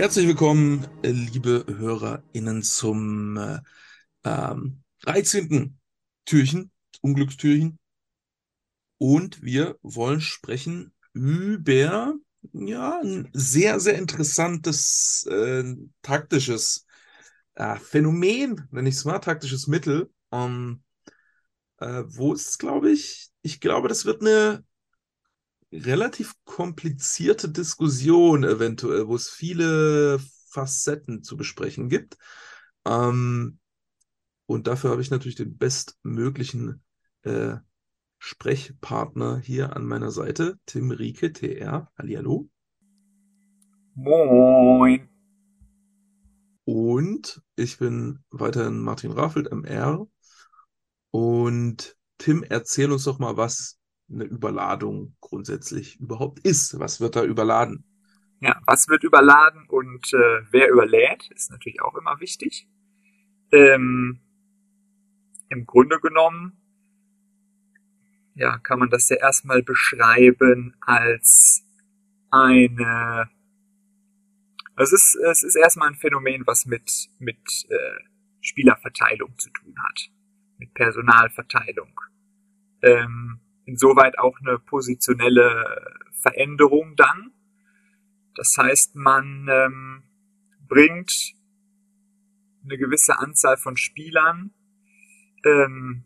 Herzlich willkommen, liebe HörerInnen, zum äh, ähm, 13. Türchen, Unglückstürchen. Und wir wollen sprechen über ja, ein sehr, sehr interessantes äh, taktisches äh, Phänomen, nenne ich es mal, taktisches Mittel. Um, äh, wo es, glaube ich, ich glaube, das wird eine relativ komplizierte Diskussion eventuell, wo es viele Facetten zu besprechen gibt. Ähm, und dafür habe ich natürlich den bestmöglichen äh, Sprechpartner hier an meiner Seite, Tim Rieke, TR. Hallihallo. Moin. Und ich bin weiterhin Martin Raffelt, MR. Und Tim, erzähl uns doch mal, was eine Überladung grundsätzlich überhaupt ist. Was wird da überladen? Ja, was wird überladen und äh, wer überlädt, ist natürlich auch immer wichtig. Ähm, Im Grunde genommen, ja, kann man das ja erstmal beschreiben als eine, es ist, es ist erstmal ein Phänomen, was mit, mit äh, Spielerverteilung zu tun hat, mit Personalverteilung. Ähm, insoweit auch eine positionelle Veränderung dann. Das heißt, man ähm, bringt eine gewisse Anzahl von Spielern ähm,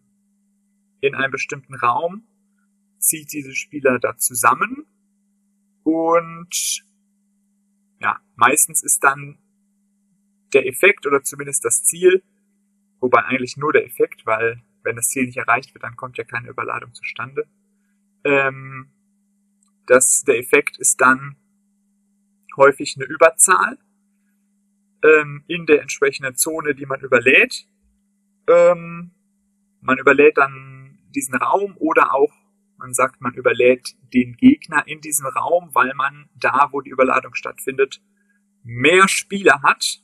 in einen bestimmten Raum, zieht diese Spieler da zusammen und ja, meistens ist dann der Effekt oder zumindest das Ziel, wobei eigentlich nur der Effekt, weil wenn das Ziel nicht erreicht wird, dann kommt ja keine Überladung zustande. Ähm, das, der Effekt ist dann häufig eine Überzahl ähm, in der entsprechenden Zone, die man überlädt. Ähm, man überlädt dann diesen Raum oder auch, man sagt, man überlädt den Gegner in diesem Raum, weil man da, wo die Überladung stattfindet, mehr Spieler hat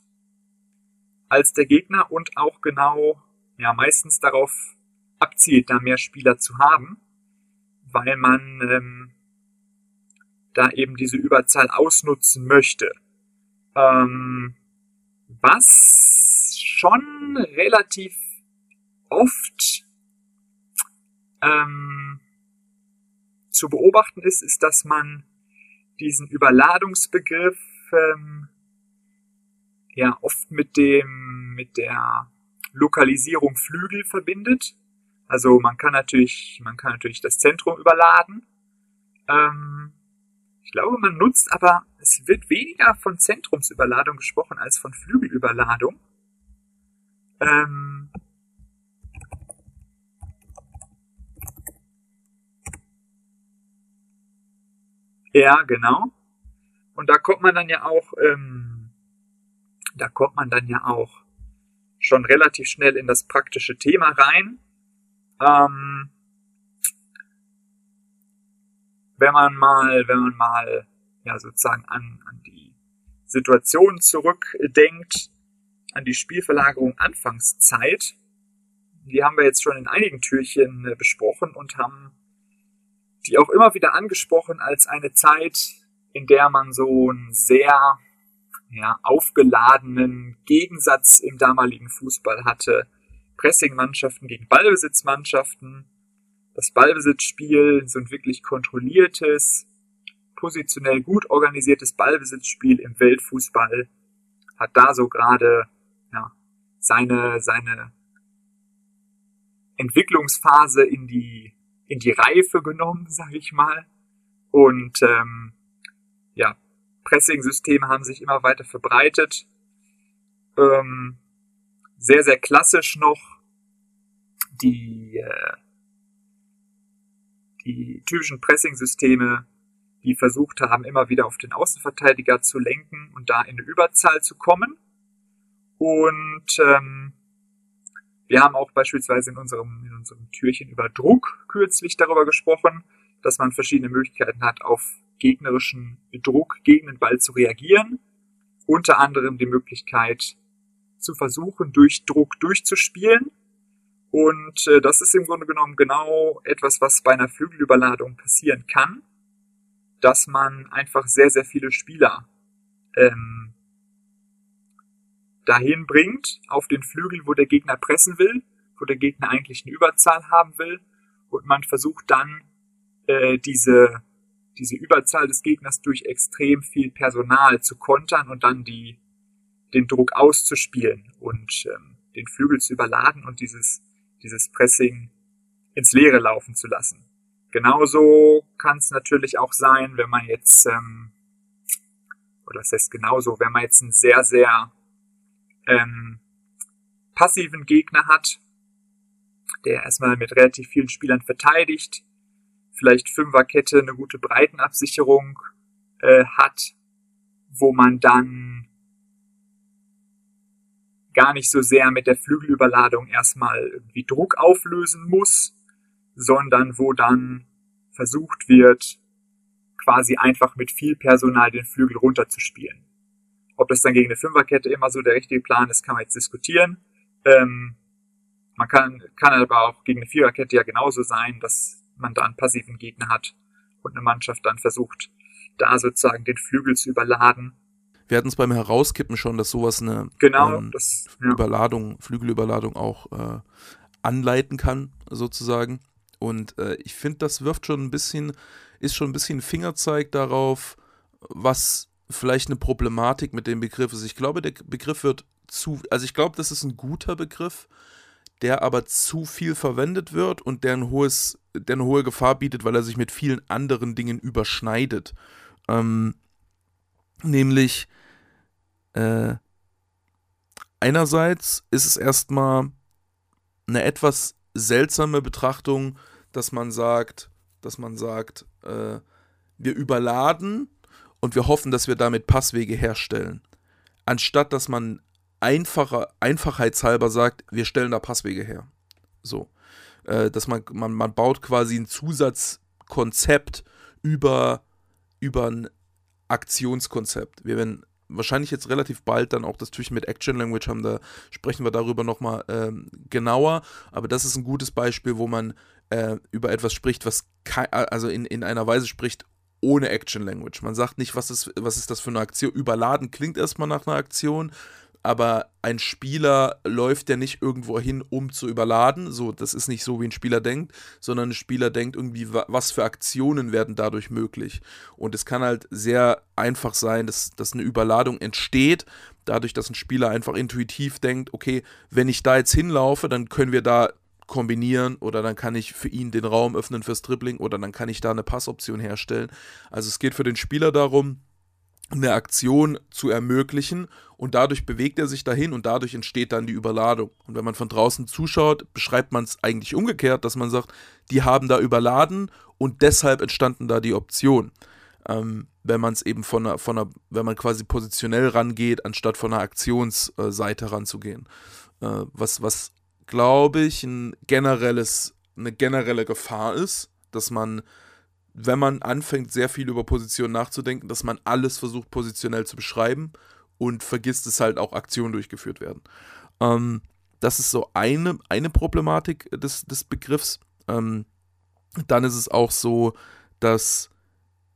als der Gegner und auch genau ja meistens darauf abzielt, da mehr Spieler zu haben, weil man ähm, da eben diese Überzahl ausnutzen möchte. Ähm, was schon relativ oft ähm, zu beobachten ist, ist, dass man diesen Überladungsbegriff ähm, ja oft mit dem mit der Lokalisierung Flügel verbindet. Also man kann natürlich, man kann natürlich das Zentrum überladen. Ähm, ich glaube, man nutzt aber, es wird weniger von Zentrumsüberladung gesprochen als von Flügelüberladung. Ähm, ja, genau. Und da kommt man dann ja auch, ähm, da kommt man dann ja auch schon relativ schnell in das praktische Thema rein. Ähm, wenn man mal, wenn man mal ja sozusagen an, an die Situation zurückdenkt, an die Spielverlagerung Anfangszeit, die haben wir jetzt schon in einigen Türchen äh, besprochen und haben die auch immer wieder angesprochen als eine Zeit, in der man so ein sehr ja, aufgeladenen Gegensatz im damaligen Fußball hatte. Pressing-Mannschaften gegen Ballbesitzmannschaften. Das Ballbesitzspiel, so ein wirklich kontrolliertes, positionell gut organisiertes Ballbesitzspiel im Weltfußball hat da so gerade ja, seine, seine Entwicklungsphase in die, in die Reife genommen, sage ich mal. Und ähm, ja, Pressing-Systeme haben sich immer weiter verbreitet. Ähm, sehr, sehr klassisch noch die, äh, die typischen Pressing-Systeme, die versucht haben, immer wieder auf den Außenverteidiger zu lenken und da in eine Überzahl zu kommen. Und ähm, wir haben auch beispielsweise in unserem, in unserem Türchen über Druck kürzlich darüber gesprochen, dass man verschiedene Möglichkeiten hat, auf gegnerischen Druck gegen den Ball zu reagieren. Unter anderem die Möglichkeit zu versuchen, durch Druck durchzuspielen. Und äh, das ist im Grunde genommen genau etwas, was bei einer Flügelüberladung passieren kann, dass man einfach sehr, sehr viele Spieler ähm, dahin bringt, auf den Flügel, wo der Gegner pressen will, wo der Gegner eigentlich eine Überzahl haben will. Und man versucht dann äh, diese, diese Überzahl des Gegners durch extrem viel Personal zu kontern und dann die, den Druck auszuspielen und ähm, den Flügel zu überladen und dieses, dieses Pressing ins Leere laufen zu lassen. Genauso kann es natürlich auch sein, wenn man jetzt, ähm, oder das heißt genauso, wenn man jetzt einen sehr, sehr ähm, passiven Gegner hat, der erstmal mit relativ vielen Spielern verteidigt, vielleicht Fünferkette eine gute Breitenabsicherung äh, hat, wo man dann gar nicht so sehr mit der Flügelüberladung erstmal irgendwie Druck auflösen muss, sondern wo dann versucht wird, quasi einfach mit viel Personal den Flügel runterzuspielen. Ob das dann gegen eine Fünferkette immer so der richtige Plan ist, kann man jetzt diskutieren. Ähm, man kann, kann aber auch gegen eine Viererkette ja genauso sein, dass man da einen passiven Gegner hat und eine Mannschaft dann versucht, da sozusagen den Flügel zu überladen. Wir hatten es beim Herauskippen schon, dass sowas eine genau, ähm, das, ja. Überladung, Flügelüberladung auch äh, anleiten kann, sozusagen. Und äh, ich finde, das wirft schon ein bisschen, ist schon ein bisschen Fingerzeig darauf, was vielleicht eine Problematik mit dem Begriff ist. Ich glaube, der Begriff wird zu, also ich glaube, das ist ein guter Begriff, der aber zu viel verwendet wird und der, ein hohes, der eine hohe Gefahr bietet, weil er sich mit vielen anderen Dingen überschneidet. Ähm, nämlich, äh, einerseits ist es erstmal eine etwas seltsame Betrachtung, dass man sagt, dass man sagt, äh, wir überladen und wir hoffen, dass wir damit Passwege herstellen. Anstatt dass man einfacher, einfachheitshalber sagt, wir stellen da Passwege her. So. Äh, dass man, man, man baut quasi ein Zusatzkonzept über, über ein Aktionskonzept. Wir werden wahrscheinlich jetzt relativ bald dann auch das Türchen mit Action Language haben, da sprechen wir darüber nochmal ähm, genauer. Aber das ist ein gutes Beispiel, wo man äh, über etwas spricht, was also in, in einer Weise spricht ohne Action Language. Man sagt nicht, was ist, was ist das für eine Aktion. Überladen klingt erstmal nach einer Aktion, aber ein Spieler läuft ja nicht irgendwo hin, um zu überladen. So, das ist nicht so, wie ein Spieler denkt, sondern ein Spieler denkt irgendwie, was für Aktionen werden dadurch möglich. Und es kann halt sehr einfach sein, dass, dass eine Überladung entsteht, dadurch, dass ein Spieler einfach intuitiv denkt, okay, wenn ich da jetzt hinlaufe, dann können wir da kombinieren oder dann kann ich für ihn den Raum öffnen fürs Dribbling oder dann kann ich da eine Passoption herstellen. Also es geht für den Spieler darum, eine Aktion zu ermöglichen und dadurch bewegt er sich dahin und dadurch entsteht dann die Überladung. Und wenn man von draußen zuschaut, beschreibt man es eigentlich umgekehrt, dass man sagt, die haben da überladen und deshalb entstanden da die Option. Ähm, wenn man es eben von einer, von einer, wenn man quasi positionell rangeht, anstatt von einer Aktionsseite ranzugehen. Äh, was, was glaube ich, ein generelles, eine generelle Gefahr ist, dass man wenn man anfängt, sehr viel über Positionen nachzudenken, dass man alles versucht, positionell zu beschreiben und vergisst, dass halt auch Aktionen durchgeführt werden. Ähm, das ist so eine, eine Problematik des, des Begriffs. Ähm, dann ist es auch so, dass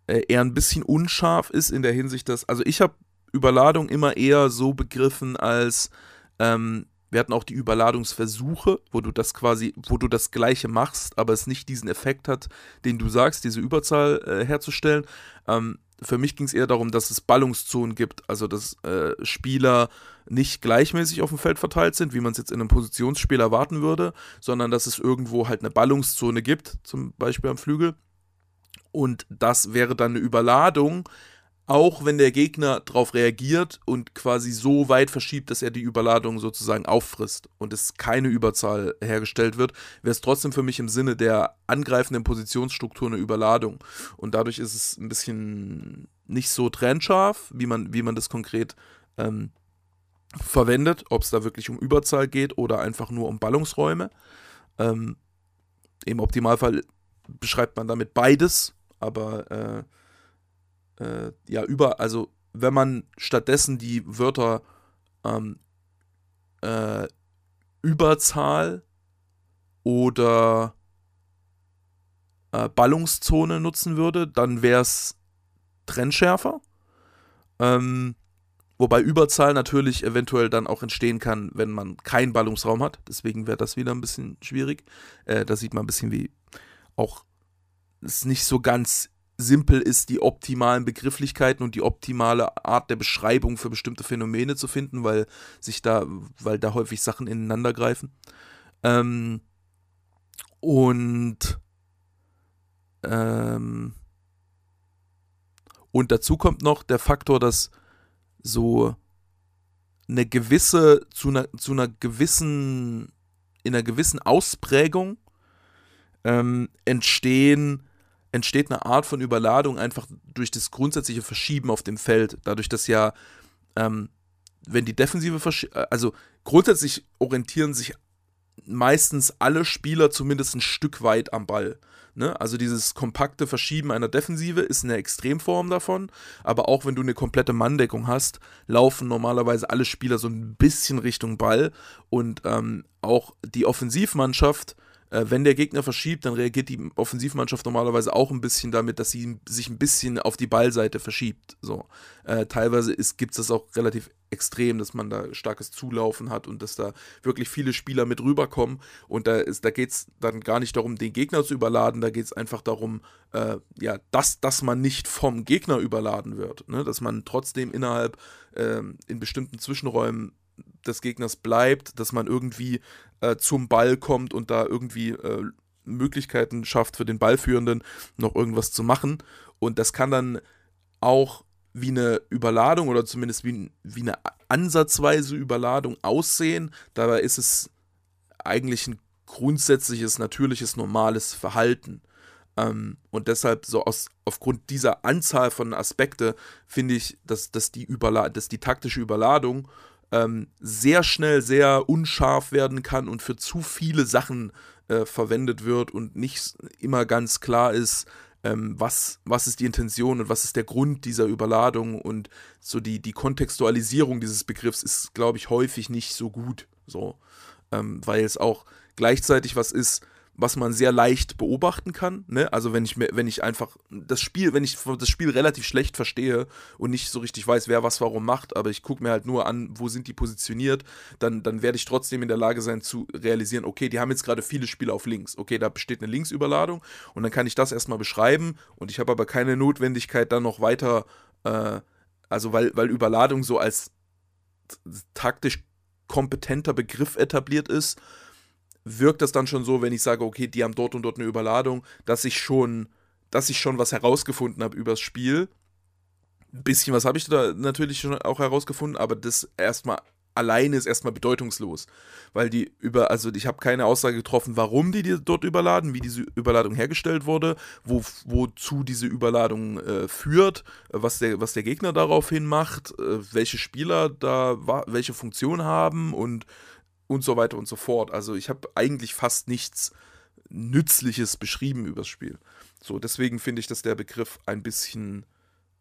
äh, er ein bisschen unscharf ist in der Hinsicht, dass, also ich habe Überladung immer eher so begriffen als, ähm, wir hatten auch die Überladungsversuche, wo du das quasi, wo du das Gleiche machst, aber es nicht diesen Effekt hat, den du sagst, diese Überzahl äh, herzustellen. Ähm, für mich ging es eher darum, dass es Ballungszonen gibt, also dass äh, Spieler nicht gleichmäßig auf dem Feld verteilt sind, wie man es jetzt in einem Positionsspiel erwarten würde, sondern dass es irgendwo halt eine Ballungszone gibt, zum Beispiel am Flügel. Und das wäre dann eine Überladung, auch wenn der Gegner darauf reagiert und quasi so weit verschiebt, dass er die Überladung sozusagen auffrisst und es keine Überzahl hergestellt wird, wäre es trotzdem für mich im Sinne der angreifenden Positionsstruktur eine Überladung. Und dadurch ist es ein bisschen nicht so trennscharf, wie man, wie man das konkret ähm, verwendet, ob es da wirklich um Überzahl geht oder einfach nur um Ballungsräume. Ähm, Im Optimalfall beschreibt man damit beides, aber äh, äh, ja, über, also wenn man stattdessen die Wörter ähm, äh, Überzahl oder äh, Ballungszone nutzen würde, dann wäre es trennschärfer. Ähm, Wobei Überzahl natürlich eventuell dann auch entstehen kann, wenn man keinen Ballungsraum hat. Deswegen wäre das wieder ein bisschen schwierig. Äh, da sieht man ein bisschen, wie auch es nicht so ganz simpel ist, die optimalen Begrifflichkeiten und die optimale Art der Beschreibung für bestimmte Phänomene zu finden, weil sich da, weil da häufig Sachen ineinander greifen. Ähm, und ähm, und dazu kommt noch der Faktor, dass so eine gewisse, zu einer, zu einer gewissen, in einer gewissen Ausprägung ähm, entstehen, entsteht eine Art von Überladung einfach durch das grundsätzliche Verschieben auf dem Feld. Dadurch, dass ja, ähm, wenn die Defensive, also grundsätzlich orientieren sich meistens alle Spieler zumindest ein Stück weit am Ball. Ne? Also dieses kompakte Verschieben einer Defensive ist eine Extremform davon, aber auch wenn du eine komplette Manndeckung hast, laufen normalerweise alle Spieler so ein bisschen Richtung Ball und ähm, auch die Offensivmannschaft äh, wenn der Gegner verschiebt, dann reagiert die Offensivmannschaft normalerweise auch ein bisschen damit, dass sie sich ein bisschen auf die Ballseite verschiebt. So. Äh, teilweise gibt es das auch relativ extrem, dass man da starkes Zulaufen hat und dass da wirklich viele Spieler mit rüberkommen. Und da, da geht es dann gar nicht darum, den Gegner zu überladen, da geht es einfach darum, äh, ja, dass, dass man nicht vom Gegner überladen wird. Ne? Dass man trotzdem innerhalb äh, in bestimmten Zwischenräumen des Gegners bleibt, dass man irgendwie äh, zum Ball kommt und da irgendwie äh, Möglichkeiten schafft für den Ballführenden noch irgendwas zu machen. Und das kann dann auch wie eine Überladung oder zumindest wie, wie eine ansatzweise Überladung aussehen. Dabei ist es eigentlich ein grundsätzliches, natürliches, normales Verhalten. Ähm, und deshalb so aus, aufgrund dieser Anzahl von Aspekte finde ich, dass, dass, die dass die taktische Überladung ähm, sehr schnell sehr unscharf werden kann und für zu viele Sachen äh, verwendet wird und nicht immer ganz klar ist, ähm, was, was ist die Intention und was ist der Grund dieser Überladung und so die, die Kontextualisierung dieses Begriffs ist, glaube ich, häufig nicht so gut. So, ähm, weil es auch gleichzeitig was ist, was man sehr leicht beobachten kann. Ne? Also wenn ich wenn ich einfach das Spiel, wenn ich das Spiel relativ schlecht verstehe und nicht so richtig weiß, wer was warum macht, aber ich gucke mir halt nur an, wo sind die positioniert, dann, dann werde ich trotzdem in der Lage sein zu realisieren, okay, die haben jetzt gerade viele Spieler auf links. Okay, da besteht eine Linksüberladung und dann kann ich das erstmal beschreiben und ich habe aber keine Notwendigkeit, dann noch weiter, äh, also weil, weil Überladung so als taktisch kompetenter Begriff etabliert ist, wirkt das dann schon so, wenn ich sage, okay, die haben dort und dort eine Überladung, dass ich schon, dass ich schon was herausgefunden habe übers Spiel. Ein bisschen was habe ich da natürlich schon auch herausgefunden, aber das erstmal alleine ist erstmal bedeutungslos, weil die über, also ich habe keine Aussage getroffen, warum die, die dort überladen, wie diese Überladung hergestellt wurde, wo, wozu diese Überladung äh, führt, was der, was der Gegner daraufhin macht, äh, welche Spieler da welche Funktion haben und und so weiter und so fort. Also ich habe eigentlich fast nichts Nützliches beschrieben übers Spiel. So, deswegen finde ich, dass der Begriff ein bisschen,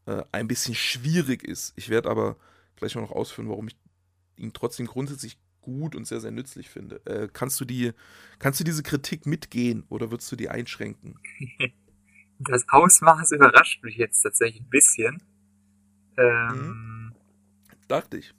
äh, ein bisschen schwierig ist. Ich werde aber gleich noch ausführen, warum ich ihn trotzdem grundsätzlich gut und sehr, sehr nützlich finde. Äh, kannst du die, kannst du diese Kritik mitgehen oder würdest du die einschränken? Das Ausmaß überrascht mich jetzt tatsächlich ein bisschen. Ähm, mhm. Dachte ich.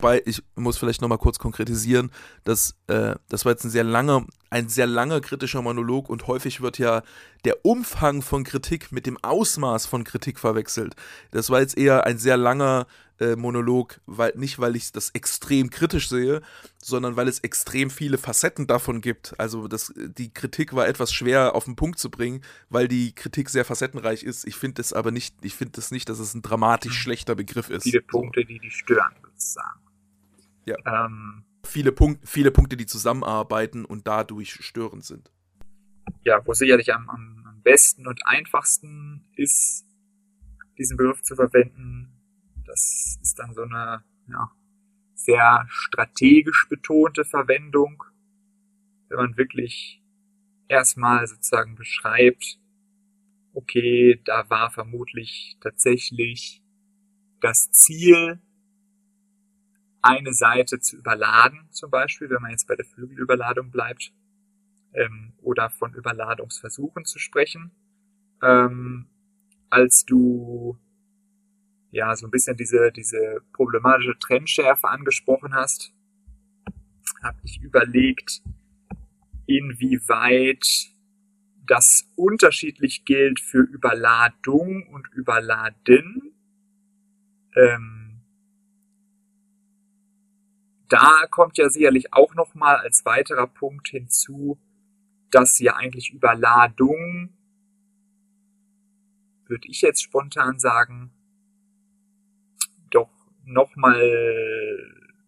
Wobei, ich muss vielleicht nochmal kurz konkretisieren, dass äh, das war jetzt ein sehr langer, ein sehr langer kritischer Monolog und häufig wird ja der Umfang von Kritik mit dem Ausmaß von Kritik verwechselt. Das war jetzt eher ein sehr langer äh, Monolog, weil, nicht weil ich das extrem kritisch sehe, sondern weil es extrem viele Facetten davon gibt. Also das, die Kritik war etwas schwer auf den Punkt zu bringen, weil die Kritik sehr facettenreich ist. Ich finde es aber nicht, ich finde es nicht, dass es ein dramatisch mhm. schlechter Begriff ist. Viele Punkte, die die stören, sozusagen. Ja. Ähm, viele, Punkt, viele Punkte, die zusammenarbeiten und dadurch störend sind. Ja, wo sicherlich am, am besten und einfachsten ist, diesen Begriff zu verwenden, das ist dann so eine ja, sehr strategisch betonte Verwendung, wenn man wirklich erstmal sozusagen beschreibt, okay, da war vermutlich tatsächlich das Ziel eine Seite zu überladen, zum Beispiel, wenn man jetzt bei der Flügelüberladung bleibt, ähm, oder von Überladungsversuchen zu sprechen, ähm, als du ja so ein bisschen diese, diese problematische Trennschärfe angesprochen hast, habe ich überlegt, inwieweit das unterschiedlich gilt für Überladung und Überladen. Ähm, da kommt ja sicherlich auch nochmal als weiterer Punkt hinzu, dass ja eigentlich Überladung, würde ich jetzt spontan sagen, doch nochmal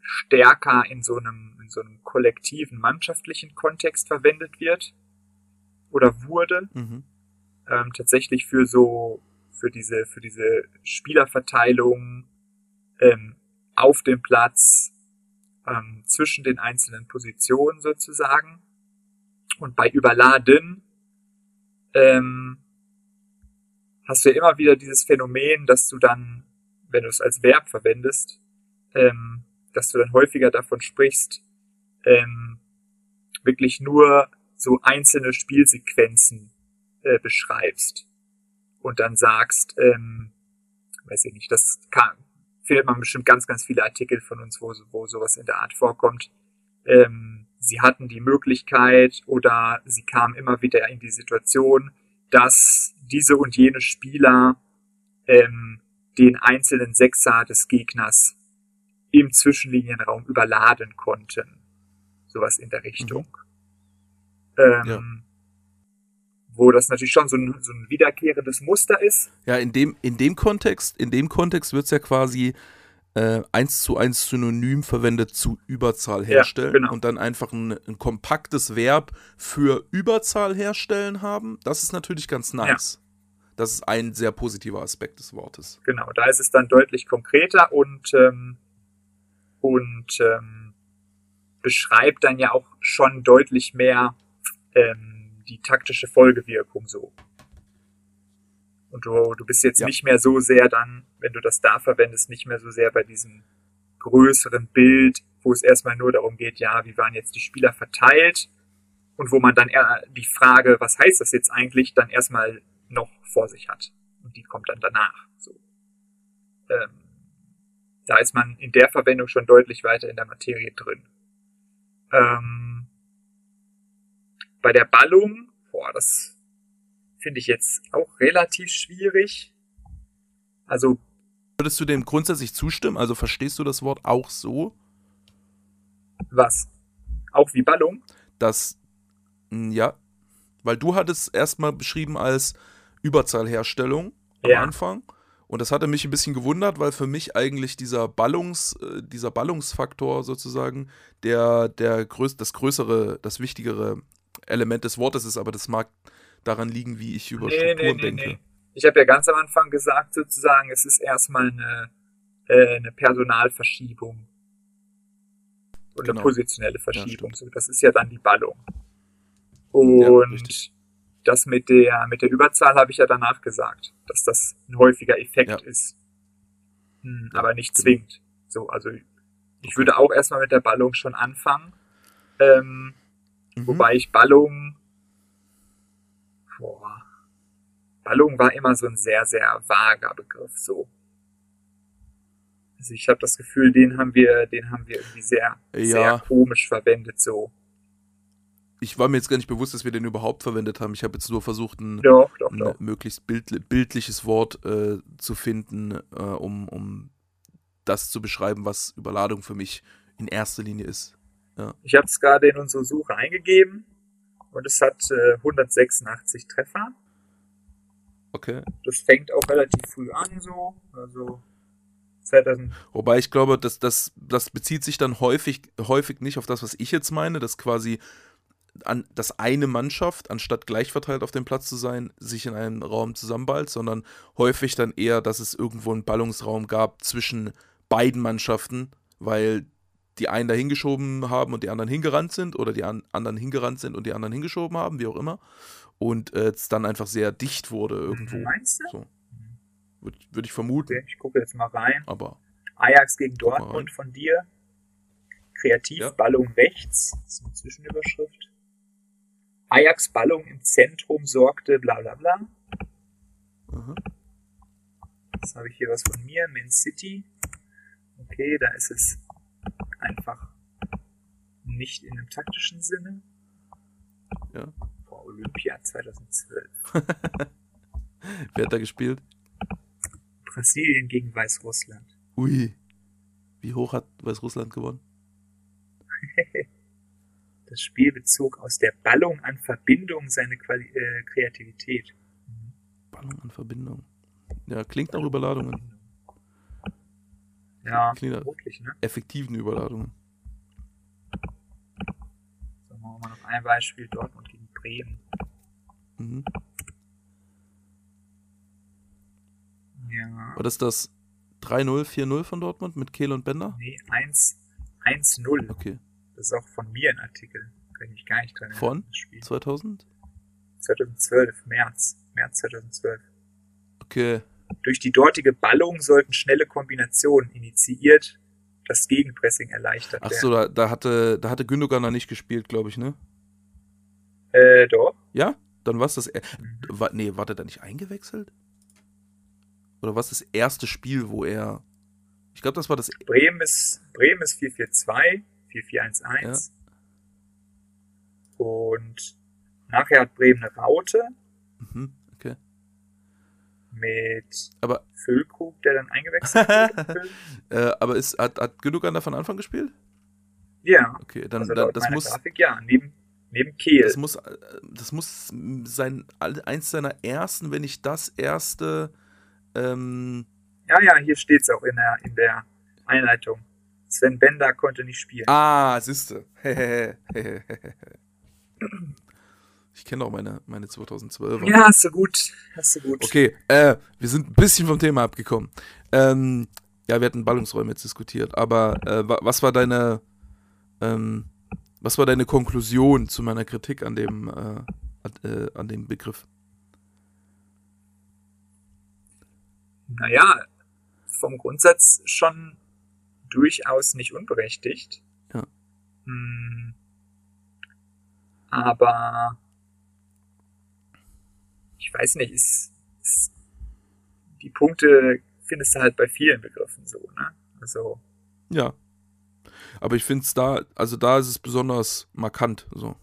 stärker in so einem, in so einem kollektiven, mannschaftlichen Kontext verwendet wird oder wurde. Mhm. Ähm, tatsächlich für so, für diese, für diese Spielerverteilung ähm, auf dem Platz, ähm, zwischen den einzelnen Positionen sozusagen. Und bei Überladen ähm, hast du ja immer wieder dieses Phänomen, dass du dann, wenn du es als Verb verwendest, ähm, dass du dann häufiger davon sprichst, ähm, wirklich nur so einzelne Spielsequenzen äh, beschreibst und dann sagst, ähm, weiß ich nicht, das kann, findet man bestimmt ganz, ganz viele Artikel von uns, wo, wo sowas in der Art vorkommt. Ähm, sie hatten die Möglichkeit oder sie kamen immer wieder in die Situation, dass diese und jene Spieler ähm, den einzelnen Sechser des Gegners im Zwischenlinienraum überladen konnten. Sowas in der Richtung. Mhm. Ähm, ja. Wo das natürlich schon so ein, so ein wiederkehrendes Muster ist. Ja, in dem, in dem Kontext, in dem Kontext wird es ja quasi äh, eins zu eins synonym verwendet zu Überzahl herstellen ja, genau. und dann einfach ein, ein, kompaktes Verb für Überzahl herstellen haben. Das ist natürlich ganz nice. Ja. Das ist ein sehr positiver Aspekt des Wortes. Genau, da ist es dann deutlich konkreter und ähm, und ähm, beschreibt dann ja auch schon deutlich mehr ähm, die taktische Folgewirkung so. Und du, du bist jetzt ja. nicht mehr so sehr dann, wenn du das da verwendest, nicht mehr so sehr bei diesem größeren Bild, wo es erstmal nur darum geht, ja, wie waren jetzt die Spieler verteilt und wo man dann eher die Frage, was heißt das jetzt eigentlich, dann erstmal noch vor sich hat. Und die kommt dann danach. So. Ähm, da ist man in der Verwendung schon deutlich weiter in der Materie drin. Ähm, bei der Ballung, boah, das finde ich jetzt auch relativ schwierig. Also. Würdest du dem grundsätzlich zustimmen? Also verstehst du das Wort auch so? Was? Auch wie Ballung? Das, ja. Weil du hattest erstmal beschrieben als Überzahlherstellung am ja. Anfang. Und das hatte mich ein bisschen gewundert, weil für mich eigentlich dieser Ballungs, äh, dieser Ballungsfaktor sozusagen der, der größ das größere, das wichtigere Element des Wortes ist, aber das mag daran liegen, wie ich über nee, Strukturen nee, nee, denke. Ich habe ja ganz am Anfang gesagt, sozusagen, es ist erstmal eine, äh, eine Personalverschiebung. Und genau. eine positionelle Verschiebung. Ja, so, das ist ja dann die Ballung. Und ja, das mit der, mit der Überzahl habe ich ja danach gesagt, dass das ein häufiger Effekt ja. ist. Hm, aber nicht zwingend. So, also ich würde auch erstmal mit der Ballung schon anfangen. Ähm, mhm. Wobei ich Ballung, boah, Ballung war immer so ein sehr, sehr vager Begriff, so. Also ich habe das Gefühl, den haben wir, den haben wir irgendwie sehr, ja. sehr komisch verwendet, so ich war mir jetzt gar nicht bewusst, dass wir den überhaupt verwendet haben. Ich habe jetzt nur versucht, ein, doch, doch, doch. ein möglichst bild, bildliches Wort äh, zu finden, äh, um, um das zu beschreiben, was Überladung für mich in erster Linie ist. Ja. Ich habe es gerade in unsere Suche eingegeben und es hat äh, 186 Treffer. Okay. Das fängt auch relativ früh an, so. Also 2000. Wobei ich glaube, dass das, das bezieht sich dann häufig, häufig nicht auf das, was ich jetzt meine, dass quasi an, dass eine Mannschaft, anstatt gleich verteilt auf dem Platz zu sein, sich in einem Raum zusammenballt, sondern häufig dann eher, dass es irgendwo einen Ballungsraum gab zwischen beiden Mannschaften, weil die einen da hingeschoben haben und die anderen hingerannt sind oder die an anderen hingerannt sind und die anderen hingeschoben haben, wie auch immer. Und äh, es dann einfach sehr dicht wurde irgendwo. Meinst du? So. Würde würd ich vermuten. Okay, ich gucke jetzt mal rein. Aber. Ajax gegen Dortmund von dir. Kreativballung ja. rechts. Das ist eine Zwischenüberschrift. Ajax-Ballung im Zentrum sorgte, bla bla bla. Mhm. Jetzt habe ich hier was von mir, Man City. Okay, da ist es einfach nicht in einem taktischen Sinne. Ja. Vor Olympia 2012. Wer hat da gespielt? Brasilien gegen Weißrussland. Ui. Wie hoch hat Weißrussland gewonnen? Das Spiel bezog aus der Ballung an Verbindung seine Quali äh, Kreativität. Ballung an Verbindung. Ja, klingt nach Überladungen. Ja, vermutlich, ne? effektiven Überladungen. So, machen wir mal noch ein Beispiel. Dortmund gegen Bremen. Mhm. Ja, War das das 3-0, 4-0 von Dortmund mit Kehl und Bender? nee, 1 1-0. Okay. Das ist auch von mir ein Artikel. Kann ich mich gar nicht dran erinnern. Von? Das Spiel. 2000? 2012, März. März 2012. Okay. Durch die dortige Ballung sollten schnelle Kombinationen initiiert, das Gegenpressing erleichtert Ach werden. so, da, da hatte, da hatte Gündogan noch nicht gespielt, glaube ich, ne? Äh, doch. Ja? Dann war es das. Er Mhm. war, nee, war der da nicht eingewechselt? Oder was das erste Spiel, wo er. Ich glaube, das war das. Bremen ist, Bremen ist 4-4-2, 4-4-1-1. Und nachher hat Bremen eine Raute Mhm. Mit Aber, Füllkrug, der dann eingewechselt wurde. äh, aber ist, hat, hat Gündogan da von Anfang gespielt? ja, Okay, dann, also dann das muss. Grafik ja, neben, neben Kehl. Das muss, äh, das muss sein, eins seiner ersten, wenn nicht das erste. Ähm, Ja, ja, hier steht's auch in der, in der Einleitung. Sven Bender konnte nicht spielen. ah, siehste. ich kenne auch meine, meine 2012er. Ja, hast du gut, hast du gut. Okay, äh, wir sind ein bisschen vom Thema abgekommen. Ähm, ja, wir hatten Ballungsräume jetzt diskutiert, aber äh, wa- was war deine, ähm, was war deine Konklusion zu meiner Kritik an dem, äh, an, äh, an dem Begriff? Naja, vom Grundsatz schon durchaus nicht unberechtigt. Ja. Hm, aber ich weiß nicht, ist, ist, die Punkte findest du halt bei vielen Begriffen so, ne? Also, Ja. Aber ich finde es da, also da ist es besonders markant, so.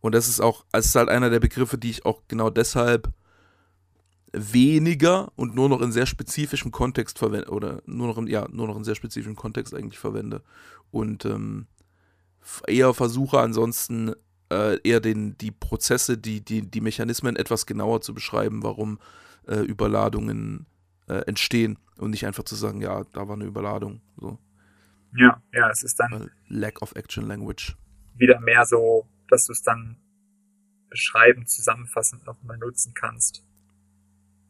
Und das ist auch, es ist halt einer der Begriffe, die ich auch genau deshalb weniger und nur noch in sehr spezifischem Kontext verwende, oder nur noch in, ja, nur noch in sehr spezifischem Kontext eigentlich verwende. Und ähm, eher versuche ansonsten äh, eher den, die Prozesse, die, die, die Mechanismen etwas genauer zu beschreiben, warum äh, Überladungen äh, entstehen und nicht einfach zu sagen, ja, da war eine Überladung. So. ja, ja, es ist dann Lack of Action Language. wieder mehr so, dass du es dann beschreibend, zusammenfassend nochmal nutzen kannst.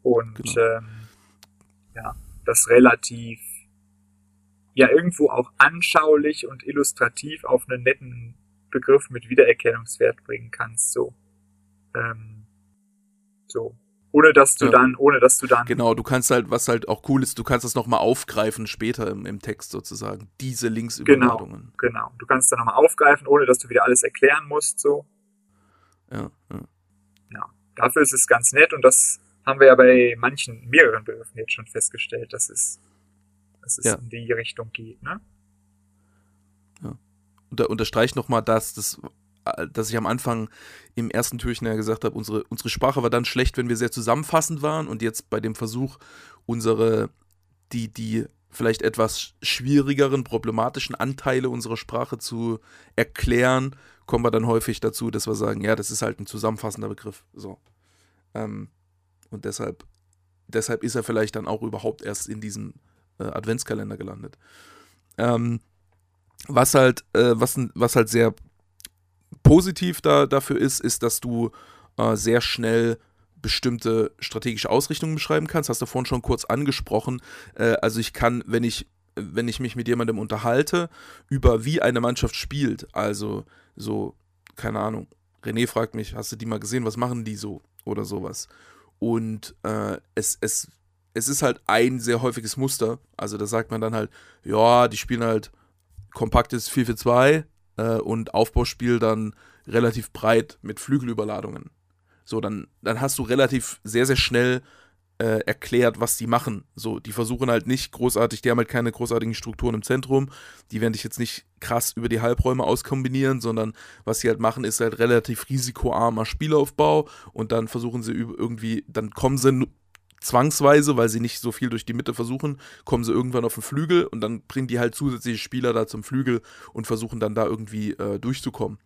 Und Genau. ähm, ja, das relativ ja irgendwo auch anschaulich und illustrativ auf einen netten Begriff mit Wiedererkennungswert bringen kannst. So. Ähm, so. Ohne dass du Ja. dann, ohne dass du dann Genau, du kannst halt, was halt auch cool ist, du kannst das nochmal aufgreifen später im, im Text sozusagen. Diese Linksüberladungen. genau, du kannst dann nochmal aufgreifen, ohne dass du wieder alles erklären musst. So. Ja, ja. ja, dafür ist es ganz nett und das haben wir ja bei manchen, mehreren Begriffen jetzt schon festgestellt, dass es, dass es Ja. in die Richtung geht, ne? Unter, unterstreicht nochmal das, das, äh, dass ich am Anfang im ersten Türchen ja gesagt habe, unsere, unsere Sprache war dann schlecht, wenn wir sehr zusammenfassend waren und jetzt bei dem Versuch, unsere, die, die vielleicht etwas schwierigeren, problematischen Anteile unserer Sprache zu erklären, kommen wir dann häufig dazu, dass wir sagen, ja, das ist halt ein zusammenfassender Begriff. So. Ähm, und deshalb, deshalb ist er vielleicht dann auch überhaupt erst in diesem äh, Adventskalender gelandet. Ähm, was halt, äh, was, was halt sehr positiv da, dafür ist, ist, dass du äh, sehr schnell bestimmte strategische Ausrichtungen beschreiben kannst. Hast du vorhin schon kurz angesprochen. Äh, also ich kann, wenn ich, wenn ich mich mit jemandem unterhalte, über wie eine Mannschaft spielt, also so, keine Ahnung, René fragt mich, hast du die mal gesehen, was machen die so oder sowas. Und äh, es, es, es ist halt ein sehr häufiges Muster. Also da sagt man dann halt, ja, die spielen halt kompaktes 4-4-2 äh, und Aufbauspiel dann relativ breit mit Flügelüberladungen. So, dann, dann hast du relativ sehr, sehr schnell äh, erklärt, was die machen. So, die versuchen halt nicht großartig, die haben halt keine großartigen Strukturen im Zentrum. Die werden dich jetzt nicht krass über die Halbräume auskombinieren, sondern was sie halt machen, ist halt relativ risikoarmer Spielaufbau und dann versuchen sie irgendwie, dann kommen sie zwangsweise, weil sie nicht so viel durch die Mitte versuchen, kommen sie irgendwann auf den Flügel und dann bringen die halt zusätzliche Spieler da zum Flügel und versuchen dann da irgendwie äh, durchzukommen.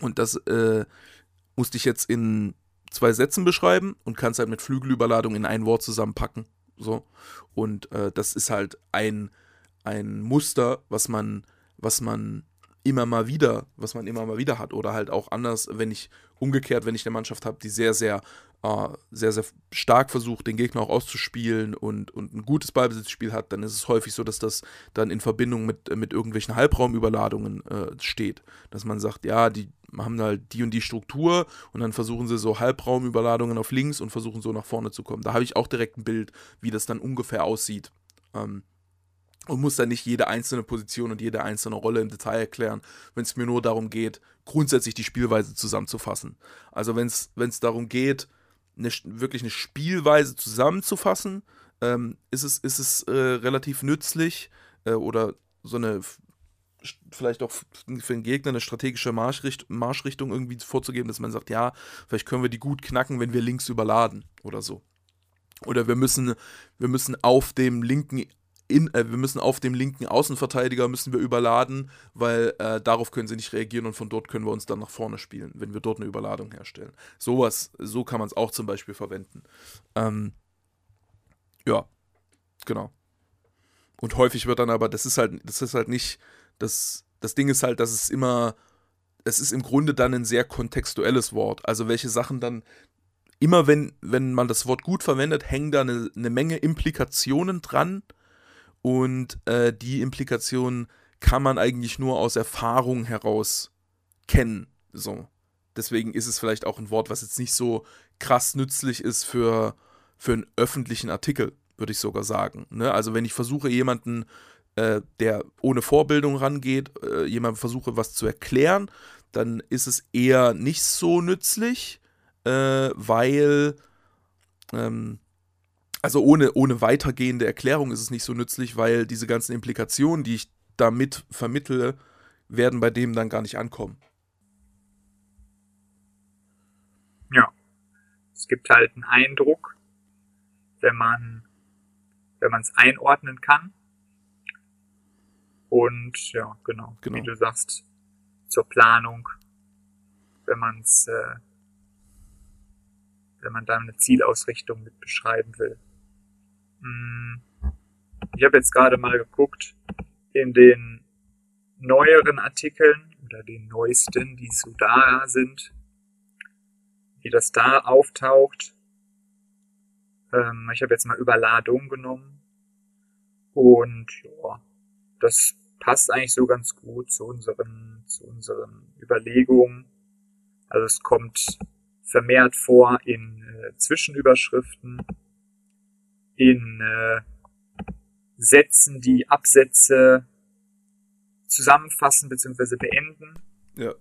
Und das äh, musste ich jetzt in zwei Sätzen beschreiben und kannst halt mit Flügelüberladung in ein Wort zusammenpacken. So. Und äh, das ist halt ein, ein Muster, was man, was man immer mal wieder, was man immer mal wieder hat. Oder halt auch anders, wenn ich umgekehrt, wenn ich eine Mannschaft habe, die sehr, sehr, äh, sehr, sehr stark versucht, den Gegner auch auszuspielen und, und ein gutes Ballbesitzspiel hat, dann ist es häufig so, dass das dann in Verbindung mit, mit irgendwelchen Halbraumüberladungen äh, steht. Dass man sagt, ja, die haben halt die und die Struktur und dann versuchen sie so Halbraumüberladungen auf links und versuchen so nach vorne zu kommen. Da habe ich auch direkt ein Bild, wie das dann ungefähr aussieht. Ähm, und muss dann nicht jede einzelne Position und jede einzelne Rolle im Detail erklären, wenn es mir nur darum geht, grundsätzlich die Spielweise zusammenzufassen. Also wenn es darum geht, eine, wirklich eine Spielweise zusammenzufassen, ähm, ist es, ist es äh, relativ nützlich äh, oder so eine vielleicht auch für den Gegner eine strategische Marschricht Marschrichtung irgendwie vorzugeben, dass man sagt, ja, vielleicht können wir die gut knacken, wenn wir links überladen oder so. Oder wir müssen, wir müssen auf dem linken in, äh, wir müssen auf dem linken Außenverteidiger müssen wir überladen, weil äh, darauf können sie nicht reagieren und von dort können wir uns dann nach vorne spielen, wenn wir dort eine Überladung herstellen. Sowas, so kann man es auch zum Beispiel verwenden. Ähm, ja, genau. Und häufig wird dann aber, das ist halt, das ist halt nicht, das, das Ding ist halt, dass es immer, es ist im Grunde dann ein sehr kontextuelles Wort. Also welche Sachen dann, immer wenn, wenn man das Wort gut verwendet, hängen da eine, eine Menge Implikationen dran und äh, die Implikationen kann man eigentlich nur aus Erfahrung heraus kennen. So. Deswegen ist es vielleicht auch ein Wort, was jetzt nicht so krass nützlich ist für, für einen öffentlichen Artikel, würde ich sogar sagen. Ne? Also wenn ich versuche, jemanden, äh, der ohne Vorbildung rangeht, äh, jemandem versuche, was zu erklären, dann ist es eher nicht so nützlich, äh, weil ähm, also ohne, ohne weitergehende Erklärung ist es nicht so nützlich, weil diese ganzen Implikationen, die ich damit vermittle, werden bei dem dann gar nicht ankommen. Ja. Es gibt halt einen Eindruck, wenn man wenn man es einordnen kann. Und ja, genau, genau, wie du sagst, zur Planung, wenn man es, äh, wenn man da eine Zielausrichtung mit beschreiben will. Hm. Ich habe jetzt gerade mal geguckt in den neueren Artikeln oder den neuesten, die so da sind, wie das da auftaucht. Ähm, ich habe jetzt mal Überladung genommen und ja, das passt eigentlich so ganz gut zu unseren, zu unseren Überlegungen. Also es kommt vermehrt vor in äh, Zwischenüberschriften in äh, Sätzen, die Absätze zusammenfassen bzw. beenden. Ja.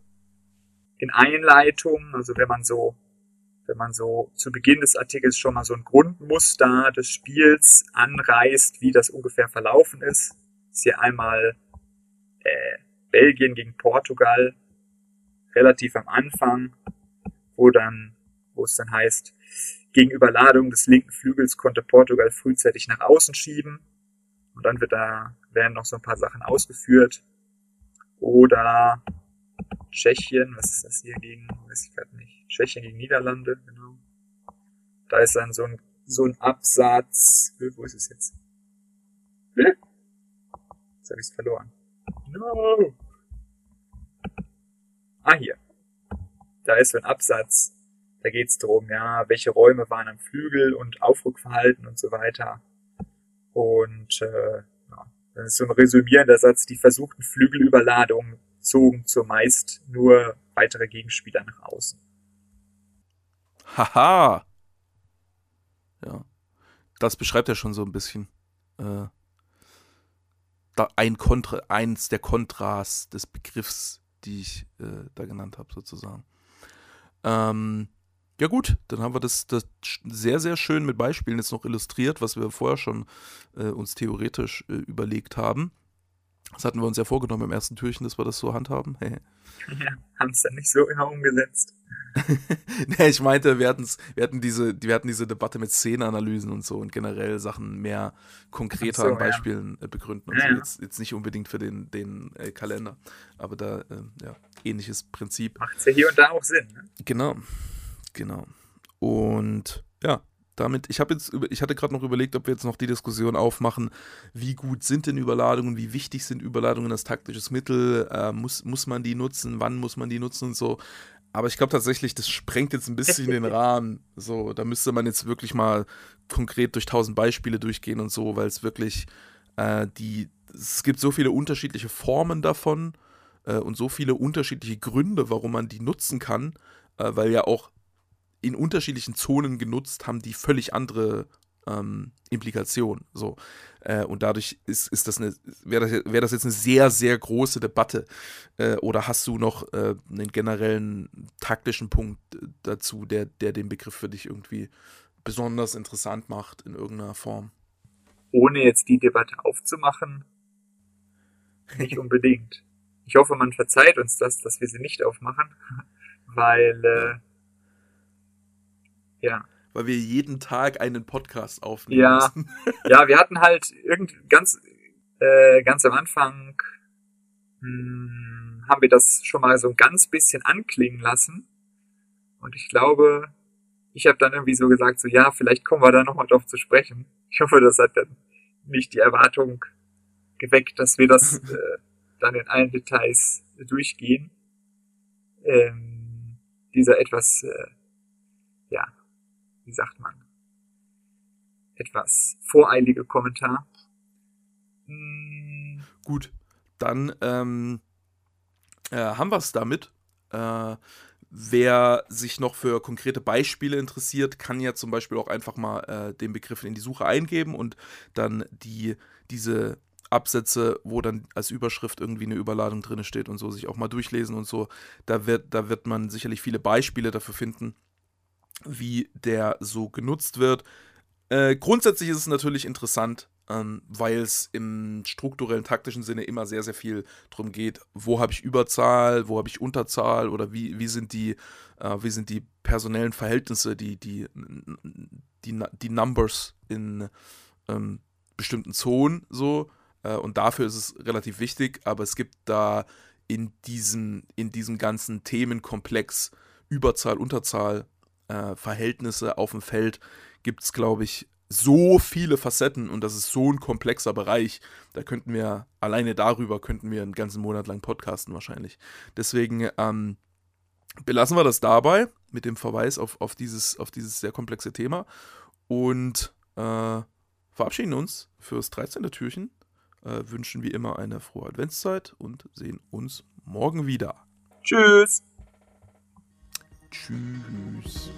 In Einleitungen, also wenn man so, wenn man so zu Beginn des Artikels schon mal so ein Grundmuster des Spiels anreißt, wie das ungefähr verlaufen ist, ist hier einmal äh, Belgien gegen Portugal relativ am Anfang, wo dann, wo es dann heißt, gegen Überladung des linken Flügels konnte Portugal frühzeitig nach außen schieben. Und dann wird da, werden noch so ein paar Sachen ausgeführt. Oder Tschechien, was ist das hier gegen, weiß ich gerade nicht. Tschechien gegen Niederlande, genau. Da ist dann so ein, so ein Absatz, wo ist es jetzt? Jetzt habe ich es verloren. No! Ah, hier. Da ist so ein Absatz, da geht es darum, ja, welche Räume waren am Flügel und Aufrückverhalten und so weiter. Und äh, ja, das ist so ein resümierender Satz, die versuchten Flügelüberladungen zogen zumeist nur weitere Gegenspieler nach außen. Haha. Ja. Das beschreibt ja schon so ein bisschen. Äh, da ein Kontra, eins der Kontras des Begriffs, die ich äh, da genannt habe, sozusagen. Ähm, Ja gut, dann haben wir das, das sehr, sehr schön mit Beispielen jetzt noch illustriert, was wir vorher schon äh, uns theoretisch äh, überlegt haben. Das hatten wir uns ja vorgenommen im ersten Türchen, dass wir das so handhaben. ja, haben es dann nicht so immer umgesetzt. nee, ich meinte, wir, wir, hatten diese, wir hatten diese Debatte mit Szenenanalysen und so und generell Sachen mehr konkreter so, an Beispielen ja. Äh, begründen und ja, so. Jetzt, jetzt, nicht unbedingt für den, den äh, Kalender, aber da, äh, ja, ähnliches Prinzip. Macht es ja hier und da auch Sinn. Ne? Genau, genau. Und ja, damit, ich habe jetzt, ich hatte gerade noch überlegt, ob wir jetzt noch die Diskussion aufmachen, wie gut sind denn Überladungen, wie wichtig sind Überladungen als taktisches Mittel, äh, muss, muss man die nutzen, wann muss man die nutzen und so. Aber ich glaube tatsächlich, das sprengt jetzt ein bisschen den Rahmen. So, da müsste man jetzt wirklich mal konkret durch tausend Beispiele durchgehen und so, weil es wirklich äh, die, es gibt so viele unterschiedliche Formen davon äh, und so viele unterschiedliche Gründe, warum man die nutzen kann, äh, weil ja auch in unterschiedlichen Zonen genutzt, haben die völlig andere ähm, Implikationen. So. Äh, und dadurch ist, ist das eine, wäre das, wär das jetzt eine sehr, sehr große Debatte. Äh, oder hast du noch äh, einen generellen taktischen Punkt dazu, der, der den Begriff für dich irgendwie besonders interessant macht in irgendeiner Form? Ohne jetzt die Debatte aufzumachen, nicht unbedingt. Ich hoffe, man verzeiht uns das, dass wir sie nicht aufmachen, weil äh, ja. Weil wir jeden Tag einen Podcast aufnehmen ja. müssen. ja, wir hatten halt irgend ganz, äh, ganz am Anfang mh, hm, haben wir das schon mal so ein ganz bisschen anklingen lassen. Und ich glaube, ich habe dann irgendwie so gesagt, so ja, vielleicht kommen wir da nochmal drauf zu sprechen. Ich hoffe, das hat dann nicht die Erwartung geweckt, dass wir das äh, dann in allen Details durchgehen. Ähm, dieser etwas äh, ja, wie sagt man, etwas voreilige Kommentar. Hm. Gut, dann ähm, äh, haben wir es damit. Äh, wer sich noch für konkrete Beispiele interessiert, kann ja zum Beispiel auch einfach mal äh, den Begriff in die Suche eingeben und dann die, diese Absätze, wo dann als Überschrift irgendwie eine Überladung drin steht und so, sich auch mal durchlesen und so. Da wird, da wird man sicherlich viele Beispiele dafür finden wie der so genutzt wird. Äh, grundsätzlich ist es natürlich interessant, ähm, weil es im strukturellen, taktischen Sinne immer sehr, sehr viel darum geht, wo habe ich Überzahl, wo habe ich Unterzahl oder wie, wie, sind die, äh, wie sind die personellen Verhältnisse, die, die, die, die Numbers in ähm, bestimmten Zonen so. Äh, und dafür ist es relativ wichtig, aber es gibt da in diesem, in diesem ganzen Themenkomplex Überzahl, Unterzahl äh, Verhältnisse auf dem Feld gibt es, glaube ich, so viele Facetten und das ist so ein komplexer Bereich. Da könnten wir, alleine darüber könnten wir einen ganzen Monat lang podcasten wahrscheinlich. Deswegen ähm, belassen wir das dabei mit dem Verweis auf, auf, dieses, auf dieses sehr komplexe Thema und äh, verabschieden uns fürs 13. Türchen. Äh, wünschen wie immer eine frohe Adventszeit und sehen uns morgen wieder. Tschüss. Tschüss.